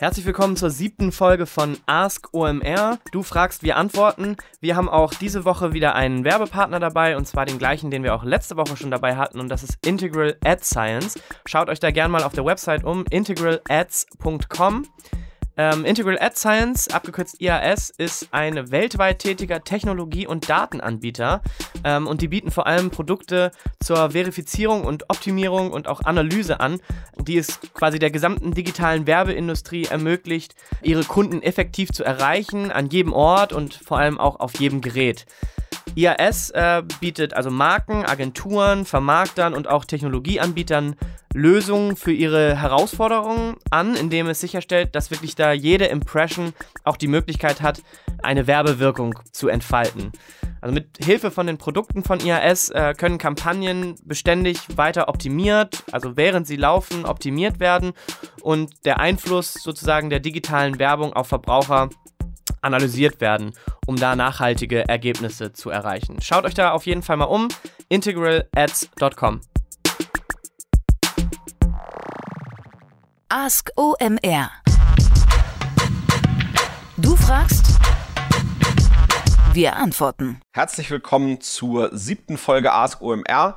Herzlich willkommen zur siebten Folge von Ask OMR. Du fragst, wir antworten. Wir haben auch diese Woche wieder einen Werbepartner dabei und zwar den gleichen, den wir auch letzte Woche schon dabei hatten und das ist Integral Ad Science. Schaut euch da gerne mal auf der Website um, integralads.com. Ähm, Integral Ad Science, abgekürzt IAS, ist ein weltweit tätiger Technologie- und Datenanbieter ähm, und die bieten vor allem Produkte zur Verifizierung und Optimierung und auch Analyse an, die es quasi der gesamten digitalen Werbeindustrie ermöglicht, ihre Kunden effektiv zu erreichen, an jedem Ort und vor allem auch auf jedem Gerät. IAS äh, bietet also Marken, Agenturen, Vermarktern und auch Technologieanbietern Lösungen für ihre Herausforderungen an, indem es sicherstellt, dass wirklich da jede Impression auch die Möglichkeit hat, eine Werbewirkung zu entfalten. Also mit Hilfe von den Produkten von IAS äh, können Kampagnen beständig weiter optimiert, also während sie laufen, optimiert werden und der Einfluss sozusagen der digitalen Werbung auf Verbraucher analysiert werden, um da nachhaltige Ergebnisse zu erreichen. Schaut euch da auf jeden Fall mal um, integralads.com. Ask OMR. Du fragst, wir antworten. Herzlich willkommen zur siebten Folge Ask OMR.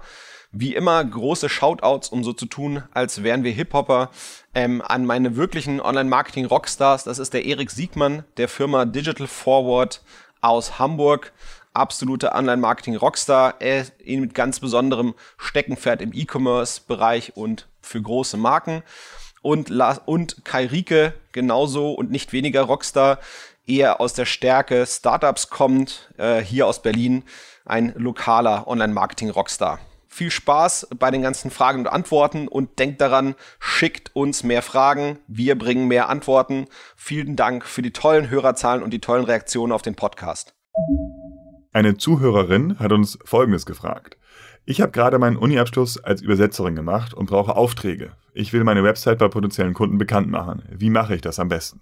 Wie immer große Shoutouts, um so zu tun, als wären wir Hip-Hopper, ähm, an meine wirklichen Online-Marketing-Rockstars. Das ist der Erik Siegmann der Firma Digital Forward aus Hamburg. Absolute Online-Marketing-Rockstar. Ist mit ganz besonderem Steckenpferd im E-Commerce-Bereich und für große Marken und, La und Kai Rieke genauso und nicht weniger Rockstar, eher aus der Stärke Startups kommt, äh, hier aus Berlin, ein lokaler Online-Marketing-Rockstar. Viel Spaß bei den ganzen Fragen und Antworten und denkt daran, schickt uns mehr Fragen, wir bringen mehr Antworten. Vielen Dank für die tollen Hörerzahlen und die tollen Reaktionen auf den Podcast. Eine Zuhörerin hat uns Folgendes gefragt. Ich habe gerade meinen Uni-Abschluss als Übersetzerin gemacht und brauche Aufträge. Ich will meine Website bei potenziellen Kunden bekannt machen. Wie mache ich das am besten?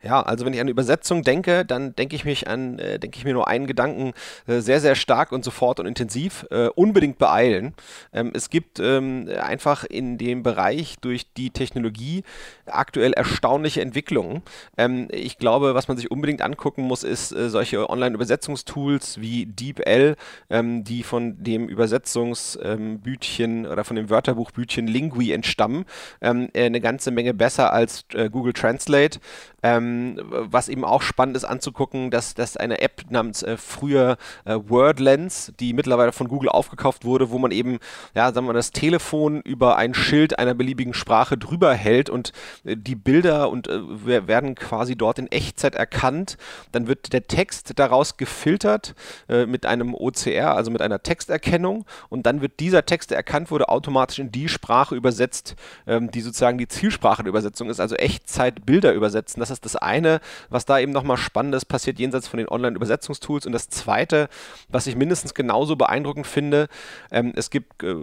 Ja, also wenn ich an Übersetzung denke, dann denke ich mich an, äh, denke ich mir nur einen Gedanken äh, sehr, sehr stark und sofort und intensiv. Äh, unbedingt beeilen. Ähm, es gibt ähm, einfach in dem Bereich durch die Technologie aktuell erstaunliche Entwicklungen. Ähm, ich glaube, was man sich unbedingt angucken muss, ist äh, solche Online-Übersetzungstools wie DeepL, ähm, die von dem Übersetzungsbütchen oder von dem Wörterbuchbütchen Lingui entstammen. Ähm, äh, eine ganze Menge besser als äh, Google Translate. Ähm, was eben auch spannend ist anzugucken, dass, dass eine App namens äh, früher äh, Wordlens, die mittlerweile von Google aufgekauft wurde, wo man eben, ja, sagen wir mal, das Telefon über ein Schild einer beliebigen Sprache drüber hält und äh, die Bilder und äh, werden quasi dort in Echtzeit erkannt. Dann wird der Text daraus gefiltert äh, mit einem OCR, also mit einer Texterkennung und dann wird dieser Text, der erkannt wurde, automatisch in die Sprache übersetzt, ähm, die sozusagen die Zielsprache der Übersetzung ist, also Echtzeit Bilder übersetzen. Das ist das eine, was da eben nochmal Spannendes passiert, jenseits von den Online-Übersetzungstools. Und das zweite, was ich mindestens genauso beeindruckend finde, ähm, es gibt äh,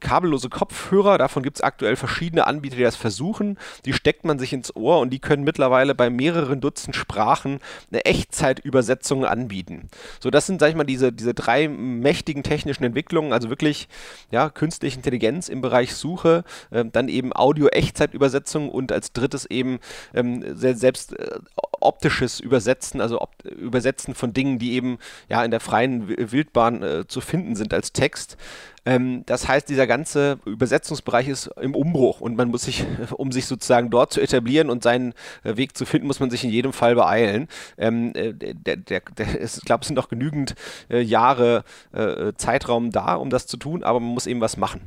kabellose Kopfhörer, davon gibt es aktuell verschiedene Anbieter, die das versuchen. Die steckt man sich ins Ohr und die können mittlerweile bei mehreren Dutzend Sprachen eine Echtzeitübersetzung anbieten. So, das sind, sag ich mal, diese, diese drei mächtigen technischen Entwicklungen, also wirklich ja, künstliche Intelligenz im Bereich Suche, äh, dann eben Audio-Echtzeitübersetzung und als drittes eben ähm, selbst äh, optisches Übersetzen, also op Übersetzen von Dingen, die eben ja in der freien Wildbahn äh, zu finden sind als Text. Ähm, das heißt, dieser ganze Übersetzungsbereich ist im Umbruch und man muss sich, um sich sozusagen dort zu etablieren und seinen äh, Weg zu finden, muss man sich in jedem Fall beeilen. Ähm, äh, der, der, der, ich glaube, es sind noch genügend äh, Jahre äh, Zeitraum da, um das zu tun, aber man muss eben was machen.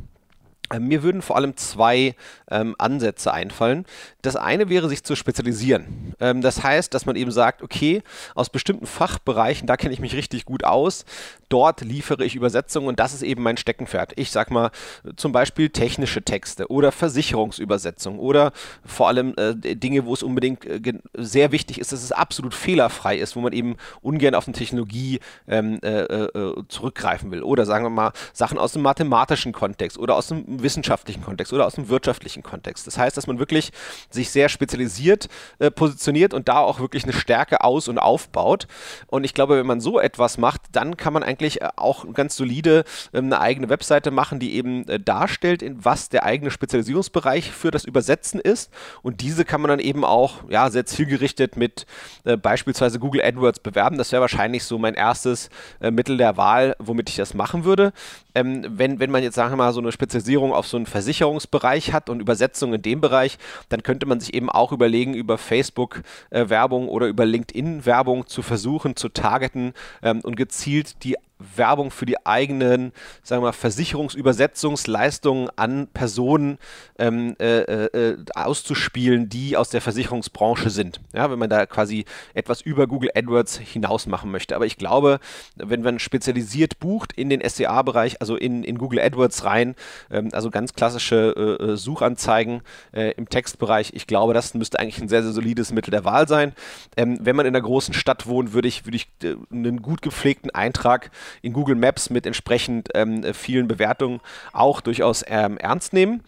Äh, mir würden vor allem zwei ähm, Ansätze einfallen. Das eine wäre, sich zu spezialisieren. Ähm, das heißt, dass man eben sagt, okay, aus bestimmten Fachbereichen, da kenne ich mich richtig gut aus, dort liefere ich Übersetzungen und das ist eben mein Steckenpferd. Ich sag mal zum Beispiel technische Texte oder Versicherungsübersetzungen oder vor allem äh, Dinge, wo es unbedingt äh, sehr wichtig ist, dass es absolut fehlerfrei ist, wo man eben ungern auf eine Technologie ähm, äh, äh zurückgreifen will. Oder sagen wir mal Sachen aus dem mathematischen Kontext oder aus dem wissenschaftlichen Kontext oder aus dem wirtschaftlichen Kontext. Das heißt, dass man wirklich sich sehr spezialisiert äh, positioniert und da auch wirklich eine Stärke aus- und aufbaut. Und ich glaube, wenn man so etwas macht, dann kann man eigentlich äh, auch ganz solide äh, eine eigene Webseite machen, die eben äh, darstellt, in was der eigene Spezialisierungsbereich für das Übersetzen ist. Und diese kann man dann eben auch ja, sehr zielgerichtet mit äh, beispielsweise Google AdWords bewerben. Das wäre wahrscheinlich so mein erstes äh, Mittel der Wahl, womit ich das machen würde. Ähm, wenn, wenn man jetzt, sagen wir mal, so eine Spezialisierung auf so einen Versicherungsbereich hat und Übersetzung in dem Bereich, dann könnte man sich eben auch überlegen, über Facebook-Werbung äh, oder über LinkedIn-Werbung zu versuchen, zu targeten ähm, und gezielt die Werbung für die eigenen, sagen wir mal, Versicherungsübersetzungsleistungen an Personen ähm, äh, äh, auszuspielen, die aus der Versicherungsbranche sind. Ja, wenn man da quasi etwas über Google AdWords hinaus machen möchte. Aber ich glaube, wenn man spezialisiert bucht in den SEA-Bereich, also in, in Google AdWords rein, ähm, also ganz klassische äh, äh Suchanzeigen äh, im Textbereich, ich glaube, das müsste eigentlich ein sehr, sehr solides Mittel der Wahl sein. Ähm, wenn man in einer großen Stadt wohnt, würde ich, würde ich äh, einen gut gepflegten Eintrag in Google Maps mit entsprechend ähm, vielen Bewertungen auch durchaus ähm, ernst nehmen.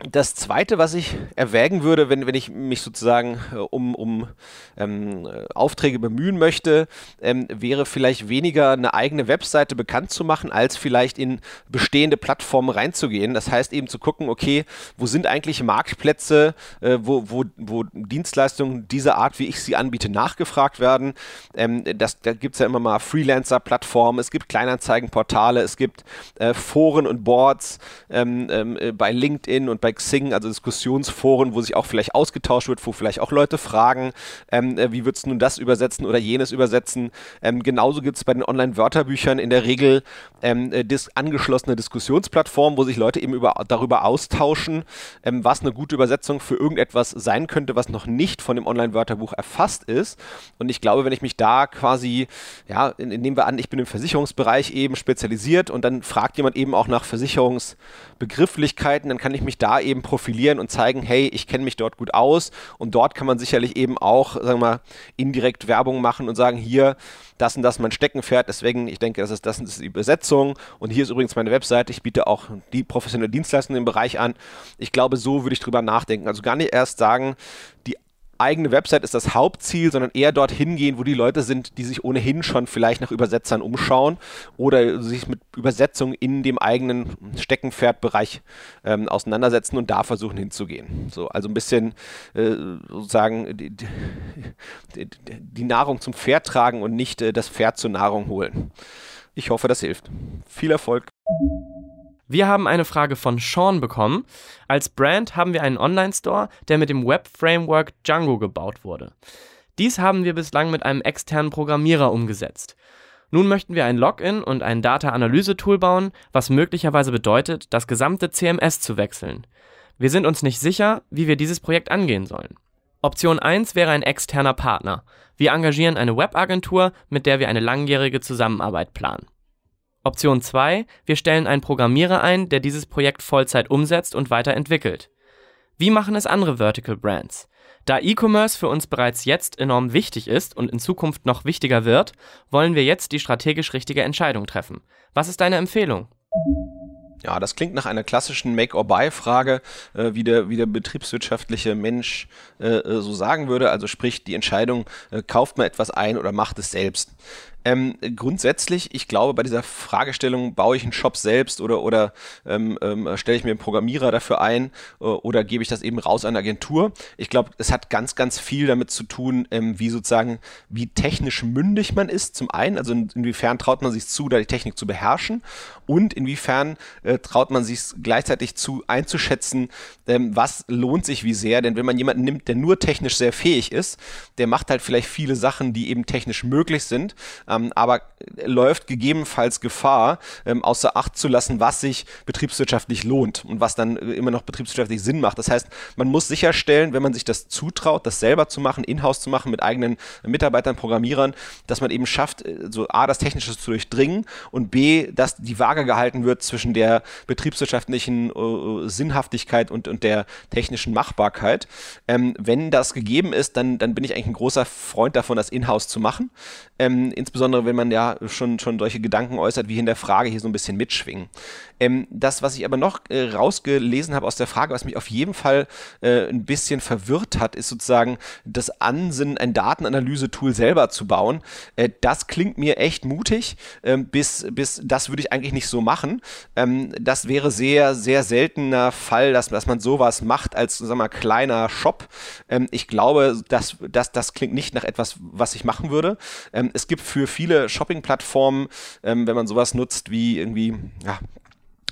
Das zweite, was ich erwägen würde, wenn, wenn ich mich sozusagen äh, um, um ähm, Aufträge bemühen möchte, ähm, wäre vielleicht weniger eine eigene Webseite bekannt zu machen, als vielleicht in bestehende Plattformen reinzugehen. Das heißt eben zu gucken, okay, wo sind eigentlich Marktplätze, äh, wo, wo, wo Dienstleistungen dieser Art, wie ich sie anbiete, nachgefragt werden. Ähm, das, da gibt es ja immer mal Freelancer-Plattformen, es gibt Kleinanzeigenportale, es gibt äh, Foren und Boards ähm, ähm, äh, bei LinkedIn und bei bei Xing, also Diskussionsforen, wo sich auch vielleicht ausgetauscht wird, wo vielleicht auch Leute fragen, ähm, äh, wie würdest du nun das übersetzen oder jenes übersetzen. Ähm, genauso gibt es bei den Online-Wörterbüchern in der Regel ähm, äh, dis angeschlossene Diskussionsplattformen, wo sich Leute eben über, darüber austauschen, ähm, was eine gute Übersetzung für irgendetwas sein könnte, was noch nicht von dem Online-Wörterbuch erfasst ist. Und ich glaube, wenn ich mich da quasi, ja, nehmen wir an, ich bin im Versicherungsbereich eben spezialisiert und dann fragt jemand eben auch nach Versicherungsbegrifflichkeiten, dann kann ich mich da eben profilieren und zeigen, hey, ich kenne mich dort gut aus. Und dort kann man sicherlich eben auch, sagen wir mal, indirekt Werbung machen und sagen, hier, das und das mein Steckenpferd. Deswegen, ich denke, das ist, das ist die Übersetzung. Und hier ist übrigens meine Webseite. Ich biete auch die professionelle Dienstleistung im Bereich an. Ich glaube, so würde ich drüber nachdenken. Also gar nicht erst sagen, die eigene Website ist das Hauptziel, sondern eher dorthin gehen, wo die Leute sind, die sich ohnehin schon vielleicht nach Übersetzern umschauen oder sich mit Übersetzung in dem eigenen Steckenpferdbereich ähm, auseinandersetzen und da versuchen hinzugehen. So, also ein bisschen äh, sozusagen die, die, die, Nahrung zum Pferd tragen und nicht äh, das Pferd zur Nahrung holen. Ich hoffe, das hilft. Viel Erfolg. Wir haben eine Frage von Sean bekommen. Als Brand haben wir einen Online-Store, der mit dem Web-Framework Django gebaut wurde. Dies haben wir bislang mit einem externen Programmierer umgesetzt. Nun möchten wir ein Login und ein Data-Analyse-Tool bauen, was möglicherweise bedeutet, das gesamte CMS zu wechseln. Wir sind uns nicht sicher, wie wir dieses Projekt angehen sollen. Option 1 wäre ein externer Partner. Wir engagieren eine Webagentur, mit der wir eine langjährige Zusammenarbeit planen. Option 2: Wir stellen einen Programmierer ein, der dieses Projekt Vollzeit umsetzt und weiterentwickelt. Wie machen es andere Vertical Brands? Da E-Commerce für uns bereits jetzt enorm wichtig ist und in Zukunft noch wichtiger wird, wollen wir jetzt die strategisch richtige Entscheidung treffen. Was ist deine Empfehlung? Ja, das klingt nach einer klassischen Make-or-Buy-Frage, äh, wie, der, wie der betriebswirtschaftliche Mensch äh, äh so sagen würde. Also sprich die Entscheidung, äh, kauft man etwas ein oder macht es selbst. Ähm, grundsätzlich, ich glaube, bei dieser Fragestellung, baue ich einen Shop selbst oder, oder ähm, ähm, stelle ich mir einen Programmierer dafür ein äh, oder gebe ich das eben raus an eine Agentur? Ich glaube, es hat ganz, ganz viel damit zu tun, ähm, wie sozusagen, wie technisch mündig man ist, zum einen, also in, inwiefern traut man sich zu, da die Technik zu beherrschen und inwiefern äh, traut man sich gleichzeitig zu einzuschätzen, ähm, was lohnt sich wie sehr, denn wenn man jemanden nimmt, der nur technisch sehr fähig ist, der macht halt vielleicht viele Sachen, die eben technisch möglich sind, ähm, aber läuft gegebenenfalls Gefahr, ähm, außer Acht zu lassen, was sich betriebswirtschaftlich lohnt und was dann äh, immer noch betriebswirtschaftlich Sinn macht. Das heißt, man muss sicherstellen, wenn man sich das zutraut, das selber zu machen, in-house zu machen, mit eigenen Mitarbeitern, Programmierern, dass man eben schafft, äh, so A, das Technische zu durchdringen und B, dass die Waage gehalten wird zwischen der betriebswirtschaftlichen äh, Sinnhaftigkeit und, und der technischen Machbarkeit. Ähm, wenn das gegeben ist, dann, dann bin ich eigentlich ein großer Freund davon, das in-house zu machen. Ähm, insbesondere wenn man ja schon, schon solche Gedanken äußert, wie in der Frage hier so ein bisschen mitschwingen. Ähm, das, was ich aber noch äh, rausgelesen habe aus der Frage, was mich auf jeden Fall äh, ein bisschen verwirrt hat, ist sozusagen das Ansinnen, ein Datenanalyse-Tool selber zu bauen. Äh, das klingt mir echt mutig, ähm, bis, bis das würde ich eigentlich nicht so machen. Ähm, das wäre sehr, sehr seltener Fall, dass, dass man sowas macht als, sag mal, kleiner Shop. Ähm, ich glaube, dass, dass das klingt nicht nach etwas, was ich machen würde. Ähm, es gibt für viele Shopping-Plattformen, ähm, wenn man sowas nutzt wie irgendwie, ja,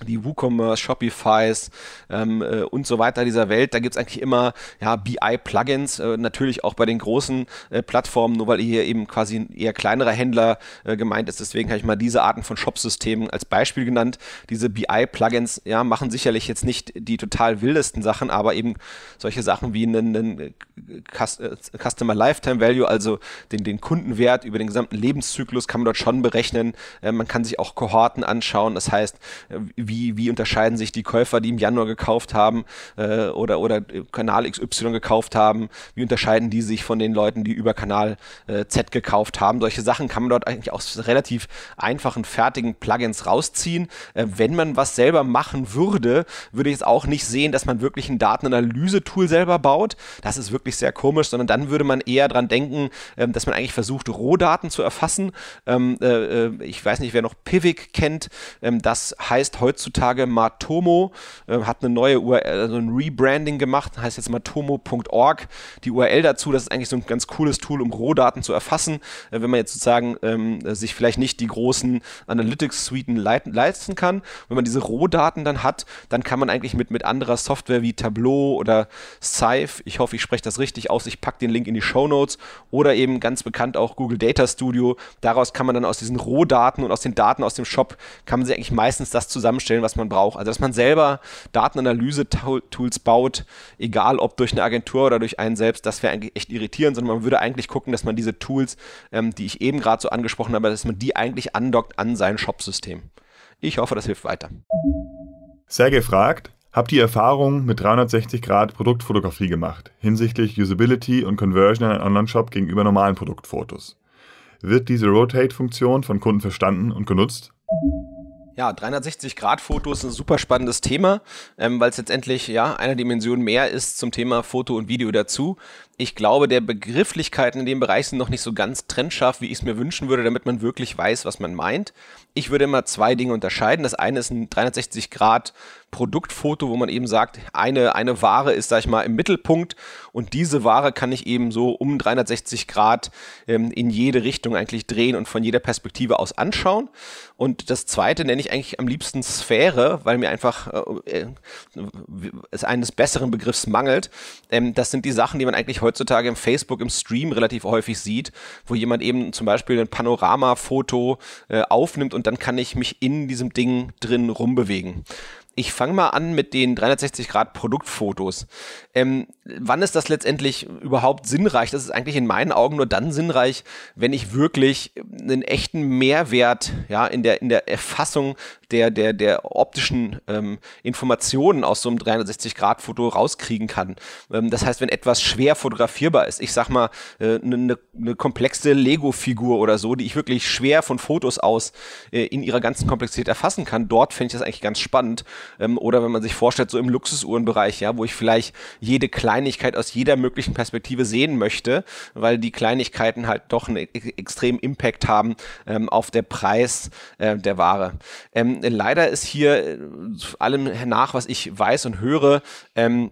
die WooCommerce, Shopifys ähm, äh, und so weiter dieser Welt. Da gibt's eigentlich immer ja, BI-Plugins, äh, natürlich auch bei den großen äh, Plattformen, nur weil hier eben quasi ein eher kleinerer Händler äh, gemeint ist. Deswegen habe ich mal diese Arten von Shop-Systemen als Beispiel genannt. Diese BI-Plugins ja, machen sicherlich jetzt nicht die total wildesten Sachen, aber eben solche Sachen wie einen, einen äh, Customer Lifetime Value, also den, den Kundenwert über den gesamten Lebenszyklus kann man dort schon berechnen. Äh, man kann sich auch Kohorten anschauen. Das heißt, wie, wie unterscheiden sich die Käufer, die im Januar gekauft haben äh, oder, oder Kanal XY gekauft haben, wie unterscheiden die sich von den Leuten, die über Kanal äh, Z gekauft haben. Solche Sachen kann man dort eigentlich aus relativ einfachen, fertigen Plugins rausziehen. Äh, wenn man was selber machen würde, würde ich jetzt auch nicht sehen, dass man wirklich ein Datenanalyse-Tool selber baut. Das ist wirklich sehr komisch, sondern dann würde man eher dran denken, ähm, dass man eigentlich versucht, Rohdaten zu erfassen. Ähm, äh, äh, ich weiß nicht, wer noch Pivik kennt. Ähm, das heißt heute heutzutage Matomo, äh, hat eine neue URL, also ein Rebranding gemacht, heißt jetzt matomo.org. Die URL dazu, das ist eigentlich so ein ganz cooles Tool, um Rohdaten zu erfassen. Äh, wenn man jetzt sozusagen ähm, sich vielleicht nicht die großen Analytics-Suiten leisten kann. Wenn man diese Rohdaten dann hat, dann kann man eigentlich mit, mit anderer Software wie Tableau oder Scythe, ich hoffe, ich spreche das richtig aus, ich packe den Link in die Show Notes oder eben ganz bekannt auch Google Data Studio. Daraus kann man dann aus diesen Rohdaten und aus den Daten aus dem Shop, kann man sich eigentlich meistens das zusammenstellen, zusammenstellen, was man braucht. Also dass man selber Datenanalyse-Tools baut, egal ob durch eine Agentur oder durch einen selbst, das wäre eigentlich echt irritierend, sondern man würde eigentlich gucken, dass man diese Tools, ähm, die ich eben gerade so angesprochen habe, dass man die eigentlich andockt an sein Shop-System. Ich hoffe, das hilft weiter. Sehr gefragt, Habt ihr Erfahrungen mit 360 Grad Produktfotografie gemacht, hinsichtlich Usability und Conversion in einem Online-Shop gegenüber normalen Produktfotos? Wird diese Rotate-Funktion von Kunden verstanden und genutzt? Ja, 360-Grad-Fotos ist ein super spannendes Thema, ähm, weil es letztendlich ja eine Dimension mehr ist zum Thema Foto und Video dazu. Ich glaube, der Begrifflichkeiten in dem Bereich sind noch nicht so ganz trennscharf, wie ich es mir wünschen würde, damit man wirklich weiß, was man meint. Ich würde immer zwei Dinge unterscheiden. Das eine ist ein 360 Grad Produktfoto, wo man eben sagt, eine, eine Ware ist, sag ich mal, im Mittelpunkt und diese Ware kann ich eben so um 360 Grad ähm, in jede Richtung eigentlich drehen und von jeder Perspektive aus anschauen. Und das zweite nenne ich eigentlich am liebsten Sphäre, weil mir einfach äh, äh, es eines besseren Begriffs mangelt. Ähm, das sind die Sachen, die man eigentlich heutzutage im Facebook, im Stream relativ häufig sieht, wo jemand eben zum Beispiel ein Panoramafoto äh, aufnimmt und dann kann ich mich in diesem Ding drin rumbewegen. Ich fange mal an mit den 360-Grad-Produktfotos. Ähm, wann ist das letztendlich überhaupt sinnreich? Das ist eigentlich in meinen Augen nur dann sinnreich, wenn ich wirklich einen echten Mehrwert ja, in, der, in der Erfassung der, der, der optischen ähm, Informationen aus so einem 360-Grad-Foto rauskriegen kann. Ähm, das heißt, wenn etwas schwer fotografierbar ist, ich sag mal, eine äh, ne, ne komplexe Lego-Figur oder so, die ich wirklich schwer von Fotos aus äh, in ihrer ganzen Komplexität erfassen kann, dort fände ich das eigentlich ganz spannend. Ähm, oder wenn man sich vorstellt, so im Luxusuhrenbereich, ja, wo ich vielleicht jede Kleinigkeit aus jeder möglichen Perspektive sehen möchte, weil die Kleinigkeiten halt doch einen e-, extremen Impact haben ähm, auf der Preis äh, der Ware. Ähm, leider ist hier äh, allem nach, was ich weiß und höre, ähm,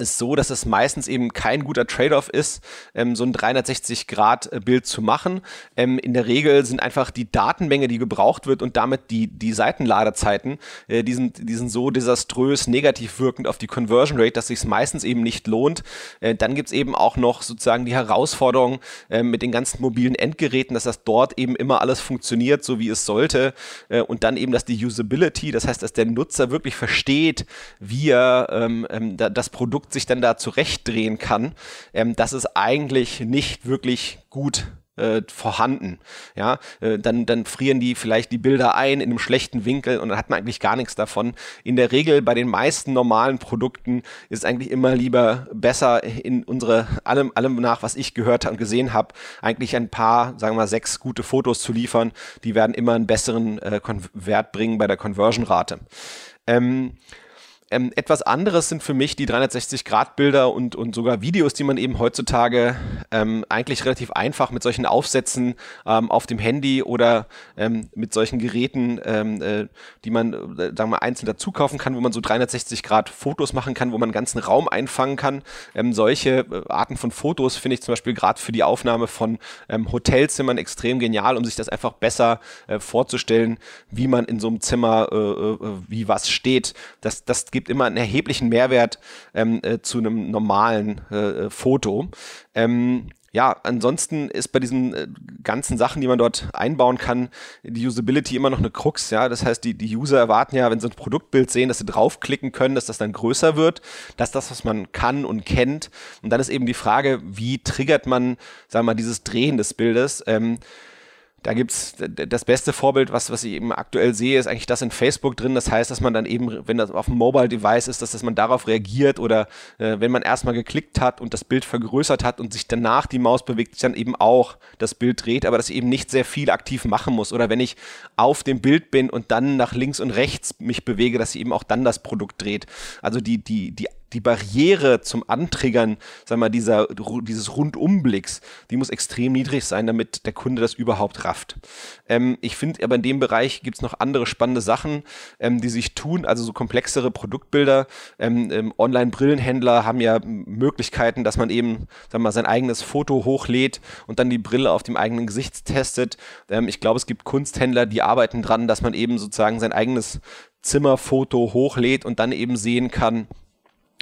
ist so, dass es meistens eben kein guter Trade-off ist, ähm, so ein 360-Grad-Bild zu machen. Ähm, in der Regel sind einfach die Datenmenge, die gebraucht wird und damit die, die Seitenladezeiten, äh, die, sind, die sind so desaströs negativ wirkend auf die Conversion Rate, dass sich meistens eben nicht lohnt. Äh, dann gibt's eben auch noch sozusagen die Herausforderung äh, mit den ganzen mobilen Endgeräten, dass das dort eben immer alles funktioniert, so wie es sollte. Äh, und dann eben, dass die Usability, das heißt, dass der Nutzer wirklich versteht, wie er ähm, ähm das Produkt sich dann da zurechtdrehen kann, ähm, das ist eigentlich nicht wirklich gut äh, vorhanden. Ja, äh, dann, dann frieren die vielleicht die Bilder ein in einem schlechten Winkel und dann hat man eigentlich gar nichts davon. In der Regel bei den meisten normalen Produkten ist eigentlich immer lieber besser in unsere, allem, allem nach, was ich gehört und gesehen habe, eigentlich ein paar, sagen wir mal, sechs gute Fotos zu liefern. Die werden immer einen besseren äh, Wert bringen bei der Conversion-Rate. Ähm, ähm, etwas anderes sind für mich die 360-Grad-Bilder und, und sogar Videos, die man eben heutzutage ähm, eigentlich relativ einfach mit solchen Aufsätzen ähm, auf dem Handy oder ähm, mit solchen Geräten, ähm, äh, die man, äh, sagen wir, einzeln dazu kaufen kann, wo man so 360-Grad-Fotos machen kann, wo man einen ganzen Raum einfangen kann. Ähm, solche äh, Arten von Fotos finde ich zum Beispiel gerade für die Aufnahme von Hotelzimmern extrem genial, um sich das einfach besser äh, vorzustellen, wie man in so einem Zimmer, äh, äh, wie was steht. Das, das gibt gibt immer einen erheblichen Mehrwert ähm, äh, zu einem normalen äh, äh, Foto. Ähm, ja, ansonsten ist bei diesen äh, ganzen Sachen, die man dort einbauen kann, die Usability immer noch eine Krux. Ja, das heißt, die, die User erwarten ja, wenn sie ein Produktbild sehen, dass sie draufklicken können, dass das dann größer wird. Das ist das, was man kann und kennt. Und dann ist eben die Frage, wie triggert man, sagen wir mal, dieses Drehen des Bildes? Ähm, da gibt's das beste Vorbild, was, was ich eben aktuell sehe, ist eigentlich das in Facebook drin. Das heißt, dass man dann eben, wenn das auf dem Mobile Device ist, dass, dass man darauf reagiert oder äh, wenn man erstmal geklickt hat und das Bild vergrößert hat und sich danach die Maus bewegt, sich dann eben auch das Bild dreht, aber dass ich eben nicht sehr viel aktiv machen muss. Oder wenn ich auf dem Bild bin und dann nach links und rechts mich bewege, dass sie eben auch dann das Produkt dreht. Also die, die, die die Barriere zum Antriggern, wir mal, dieser, dieses Rundumblicks, die muss extrem niedrig sein, damit der Kunde das überhaupt rafft. Ähm, ich finde aber in dem Bereich gibt es noch andere spannende Sachen, ähm, die sich tun, also so komplexere Produktbilder. Ähm, ähm, Online-Brillenhändler haben ja Möglichkeiten, dass man eben, wir mal, sein eigenes Foto hochlädt und dann die Brille auf dem eigenen Gesicht testet. Ähm, ich glaube, es gibt Kunsthändler, die arbeiten dran, dass man eben sozusagen sein eigenes Zimmerfoto hochlädt und dann eben sehen kann,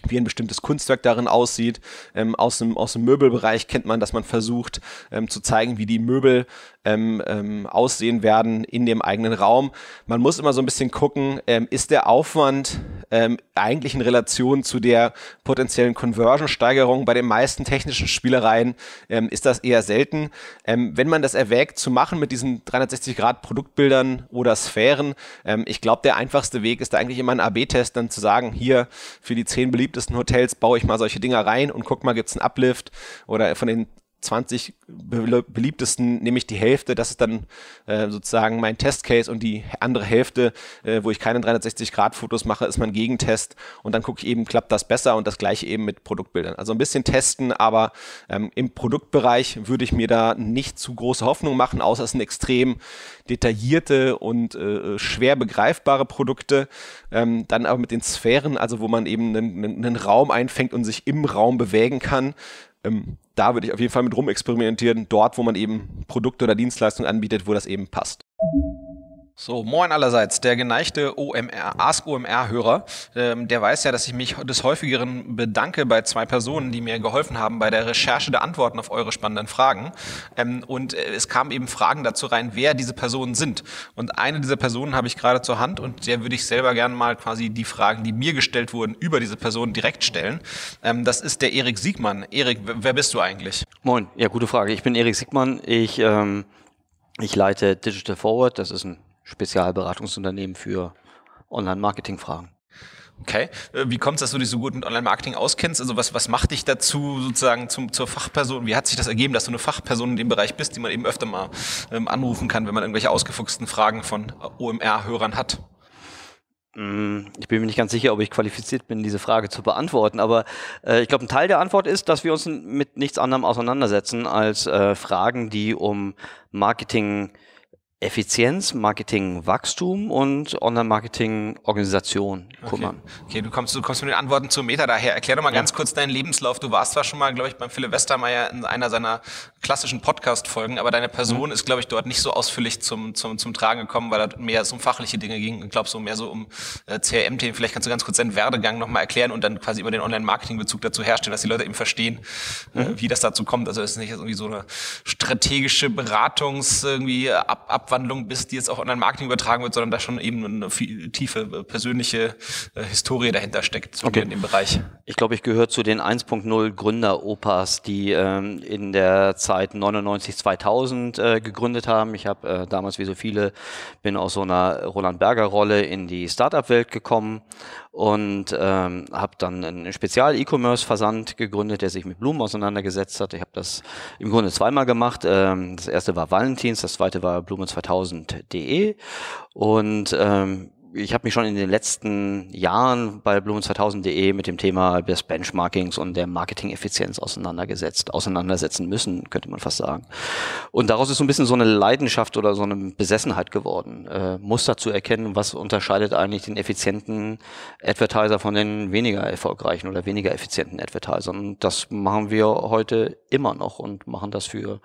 wie ein bestimmtes Kunstwerk darin aussieht. Ähm, aus, dem, aus dem Möbelbereich kennt man, dass man versucht ähm, zu zeigen, wie die Möbel ähm, ähm, aussehen werden in dem eigenen Raum. Man muss immer so ein bisschen gucken, ähm, ist der Aufwand ähm, eigentlich in Relation zu der potenziellen Conversion-Steigerung. Bei den meisten technischen Spielereien ähm, ist das eher selten. Ähm, wenn man das erwägt zu machen mit diesen 360-Grad-Produktbildern oder Sphären, ähm, ich glaube, der einfachste Weg ist da eigentlich immer ein AB-Test, dann zu sagen, hier für die zehn beliebtesten Hotels baue ich mal solche Dinger rein und guck mal, gibt es einen Uplift oder von den 20 beliebtesten nehme ich die Hälfte, das ist dann äh, sozusagen mein Testcase und die andere Hälfte, äh, wo ich keine 360-Grad-Fotos mache, ist mein Gegentest und dann gucke ich eben, klappt das besser und das gleiche eben mit Produktbildern. Also ein bisschen testen, aber ähm, im Produktbereich würde ich mir da nicht zu große Hoffnung machen, außer es sind extrem detaillierte und äh, schwer begreifbare Produkte. Ähm, dann aber mit den Sphären, also wo man eben einen, einen Raum einfängt und sich im Raum bewegen kann, ähm, da würde ich auf jeden Fall mit rumexperimentieren, dort, wo man eben Produkte oder Dienstleistungen anbietet, wo das eben passt. So, moin allerseits. Der geneigte OMR, Ask OMR-Hörer, ähm, der weiß ja, dass ich mich des häufigeren bedanke bei zwei Personen, die mir geholfen haben bei der Recherche der Antworten auf eure spannenden Fragen. Ähm, und äh, es kamen eben Fragen dazu rein, wer diese Personen sind. Und eine dieser Personen habe ich gerade zur Hand und der würde ich selber gerne mal quasi die Fragen, die mir gestellt wurden, über diese Person direkt stellen. Ähm, das ist der Erik Siegmann. Erik, wer bist du eigentlich? Moin, ja, gute Frage. Ich bin Erik Siegmann. Ich, ähm, ich leite Digital Forward. Das ist ein Spezialberatungsunternehmen für Online-Marketing-Fragen. Okay. Äh, wie kommt es, dass du dich so gut mit Online-Marketing auskennst? Also was, was macht dich dazu sozusagen zum, zur Fachperson? Wie hat sich das ergeben, dass du eine Fachperson in dem Bereich bist, die man eben öfter mal ähm, anrufen kann, wenn man irgendwelche ausgefuchsten Fragen von OMR-Hörern hat? Mm, ich bin mir nicht ganz sicher, ob ich qualifiziert bin, diese Frage zu beantworten, aber äh, ich glaube, ein Teil der Antwort ist, dass wir uns mit nichts anderem auseinandersetzen als äh, Fragen, die um Marketing Effizienz, Marketing, Wachstum und Online-Marketing, Organisation kümmern. Okay. okay, du kommst, du kommst mit den Antworten zu Meta daher. Erklär doch mal ja. ganz kurz deinen Lebenslauf. Du warst zwar schon mal, glaube ich, beim Philipp Westermeier in einer seiner klassischen Podcast-Folgen, aber deine Person mhm. ist, glaube ich, dort nicht so ausführlich zum, zum, zum Tragen gekommen, weil da mehr um fachliche Dinge ging. Ich glaube, so mehr so um äh, CRM-Themen. Vielleicht kannst du ganz kurz deinen Werdegang nochmal erklären und dann quasi über den Online-Marketing-Bezug dazu herstellen, dass die Leute eben verstehen, äh, mhm. äh, wie das dazu kommt. Also es ist nicht irgendwie so eine strategische Beratungs irgendwie ab, ab Abwandlung bist, die jetzt auch Online-Marketing übertragen wird, sondern da schon eben eine viel tiefe äh, persönliche äh, Historie dahinter steckt okay. in dem Bereich. Ich glaube, ich gehöre zu den 1.0 Gründer-Opas, die ähm, in der Zeit 99, 2000 äh, gegründet haben. Ich habe äh, damals wie so viele bin aus so einer Roland Berger Rolle in die Startup-Welt gekommen und ähm, habe dann einen Spezial-E-Commerce-Versand gegründet, der sich mit Blumen auseinandergesetzt hat. Ich habe das im Grunde zweimal gemacht. Ähm, das erste war Valentins, das zweite war blumen2000.de und ähm, ich habe mich schon in den letzten Jahren bei blumen2000.de mit dem Thema des Benchmarkings und der Marketing-Effizienz auseinandergesetzt, auseinandersetzen müssen, könnte man fast sagen. Und daraus ist so ein bisschen so eine Leidenschaft oder so eine Besessenheit geworden, äh, Muster zu erkennen, was unterscheidet eigentlich den effizienten Advertiser von den weniger erfolgreichen oder weniger effizienten Advertisern. Und das machen wir heute immer noch und machen das für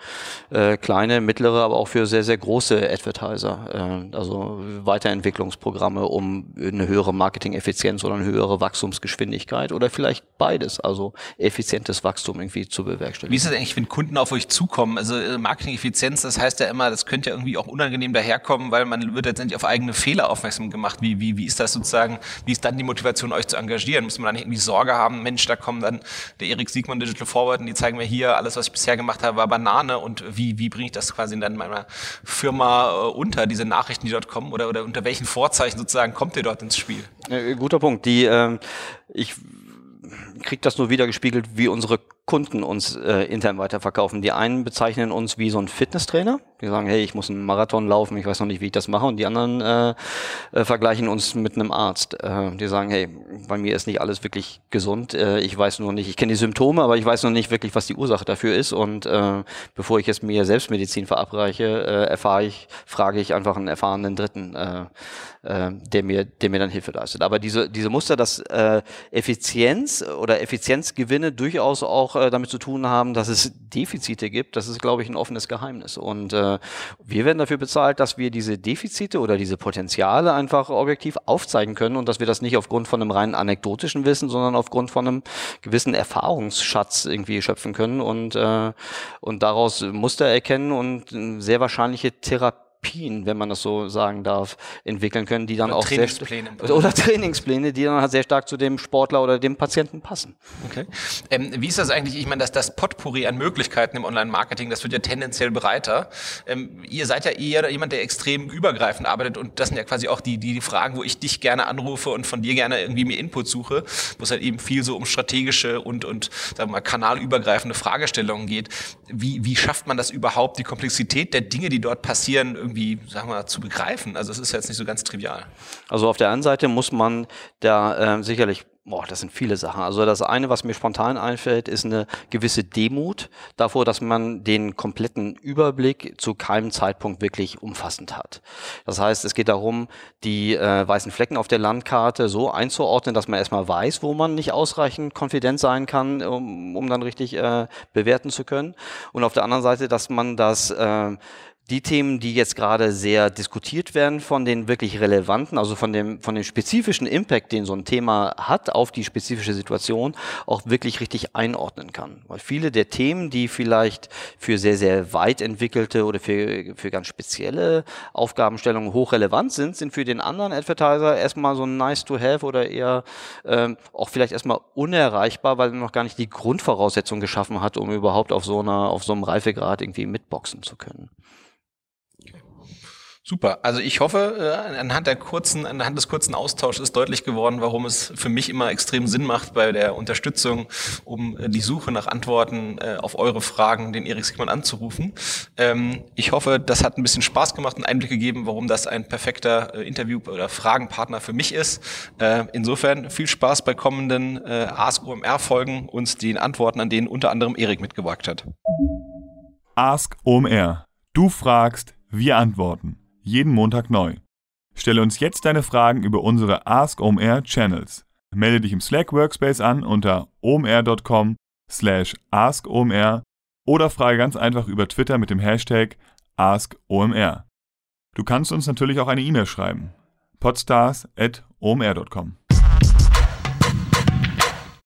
äh, kleine, mittlere, aber auch für sehr, sehr große Advertiser. Äh, also Weiterentwicklungsprogramme Maßnahme, um eine höhere Marketing-Effizienz oder eine höhere Wachstumsgeschwindigkeit oder vielleicht beides, also effizientes Wachstum irgendwie zu bewerkstelligen. Wie ist es eigentlich, wenn Kunden auf euch zukommen? Also äh, Marketing-Effizienz, das heißt ja immer, das könnte ja irgendwie auch unangenehm daherkommen, weil man wird letztendlich auf eigene Fehler aufmerksam gemacht. Wie, wie, wie ist das sozusagen, wie ist dann die Motivation, euch zu engagieren? Muss man dann irgendwie Sorge haben, Mensch, da kommen dann der Erik Siegmann Digital Forward und die zeigen mir hier, alles, was ich bisher gemacht habe, war Banane und wie, wie bringe ich das quasi in meiner Firma äh, unter, diese Nachrichten, die dort kommen oder, oder unter welchen Vorzeichen sozusagen kommt ihr dort ins Spiel? Äh, guter Punkt. Die, äh, ich kriege das nur wieder gespiegelt, wie unsere Kunden uns äh, intern weiterverkaufen. Die einen bezeichnen uns wie so ein Fitnesstrainer. Die sagen, hey, ich muss einen Marathon laufen, ich weiß noch nicht, wie ich das mache. Und die anderen äh, äh, vergleichen uns mit einem Arzt. Äh, die sagen, hey, bei mir ist nicht alles wirklich gesund. Äh, ich weiß nur nicht, ich kenne die Symptome, aber ich weiß noch nicht wirklich, was die Ursache dafür ist. Und äh, bevor ich jetzt mir Selbstmedizin verabreiche, äh, erfahre ich, frage ich einfach einen erfahrenen Dritten, äh, äh, der mir, der mir dann Hilfe leistet. Aber diese, diese Muster, dass äh, Effizienz oder Effizienzgewinne durchaus auch auch äh, damit zu tun haben, dass es Defizite gibt. Das ist, glaube ich, ein offenes Geheimnis. Und äh, wir werden dafür bezahlt, dass wir diese Defizite oder diese Potenziale einfach objektiv aufzeigen können und dass wir das nicht aufgrund von einem rein anekdotischen Wissen, sondern aufgrund von einem gewissen Erfahrungsschatz irgendwie schöpfen können und, äh, und daraus Muster erkennen und sehr wahrscheinliche Therapie Therapien, wenn man das so sagen darf, entwickeln können, die dann oder auch Trainingspläne sehr oder Trainingspläne, die dann halt sehr stark zu dem Sportler oder dem Patienten passen. Okay. Ähm, wie ist das eigentlich? Ich meine, dass das Potpourri an Möglichkeiten im Online-Marketing, das wird ja tendenziell breiter. Ähm, ihr seid ja eher jemand, der extrem übergreifend arbeitet und das sind ja quasi auch die, die Fragen, wo ich dich gerne anrufe und von dir gerne irgendwie mir Input suche, wo es halt eben viel so um strategische und, und sagen wir mal, kanalübergreifende Fragestellungen geht. Wie, wie schafft man das überhaupt, die Komplexität der Dinge, die dort passieren, irgendwie sagen wir, zu begreifen. Also es ist jetzt nicht so ganz trivial. Also auf der einen Seite muss man da äh, sicherlich Boah, das sind viele Sachen. Also das eine, was mir spontan einfällt, ist eine gewisse Demut davor, dass man den kompletten Überblick zu keinem Zeitpunkt wirklich umfassend hat. Das heißt, es geht darum, die äh, weißen Flecken auf der Landkarte so einzuordnen, dass man erstmal weiß, wo man nicht ausreichend konfident sein kann, um, um dann richtig äh, bewerten zu können. Und auf der anderen Seite, dass man das äh, die Themen, die jetzt gerade sehr diskutiert werden von den wirklich relevanten, also von dem, von dem spezifischen Impact, den so ein Thema hat auf die spezifische Situation, auch wirklich richtig einordnen kann. Weil viele der Themen, die vielleicht für sehr, sehr weit entwickelte oder für, für ganz spezielle Aufgabenstellungen hochrelevant sind, sind für den anderen Advertiser erstmal so nice to have oder eher ähm, auch vielleicht erstmal unerreichbar, weil er noch gar nicht die Grundvoraussetzung geschaffen hat, um überhaupt auf so einer, auf so einem Reifegrad irgendwie mitboxen zu können. Super. Also ich hoffe, äh, anhand der kurzen, anhand des kurzen Austauschs ist deutlich geworden, warum es für mich immer extrem Sinn macht bei der Unterstützung, um äh, die Suche nach Antworten äh, auf eure Fragen, den Erik Sigmann anzurufen. Ähm, ich hoffe, das hat ein bisschen Spaß gemacht und Einblick gegeben, warum das ein perfekter Interview- oder Fragenpartner für mich ist. Insofern viel Spaß bei kommenden Ask OMR Folgen und den Antworten, an denen unter anderem Erik mitgewagt hat. Ask OMR. Du fragst, wir antworten jeden Montag neu. Stelle uns jetzt deine Fragen über unsere Ask OMR Channels. Melde dich im Slack Workspace an unter omr.com slash askomr oder frage ganz einfach über Twitter mit dem Hashtag AskOMR. Du kannst uns natürlich auch eine E-Mail schreiben. podstars.omr.com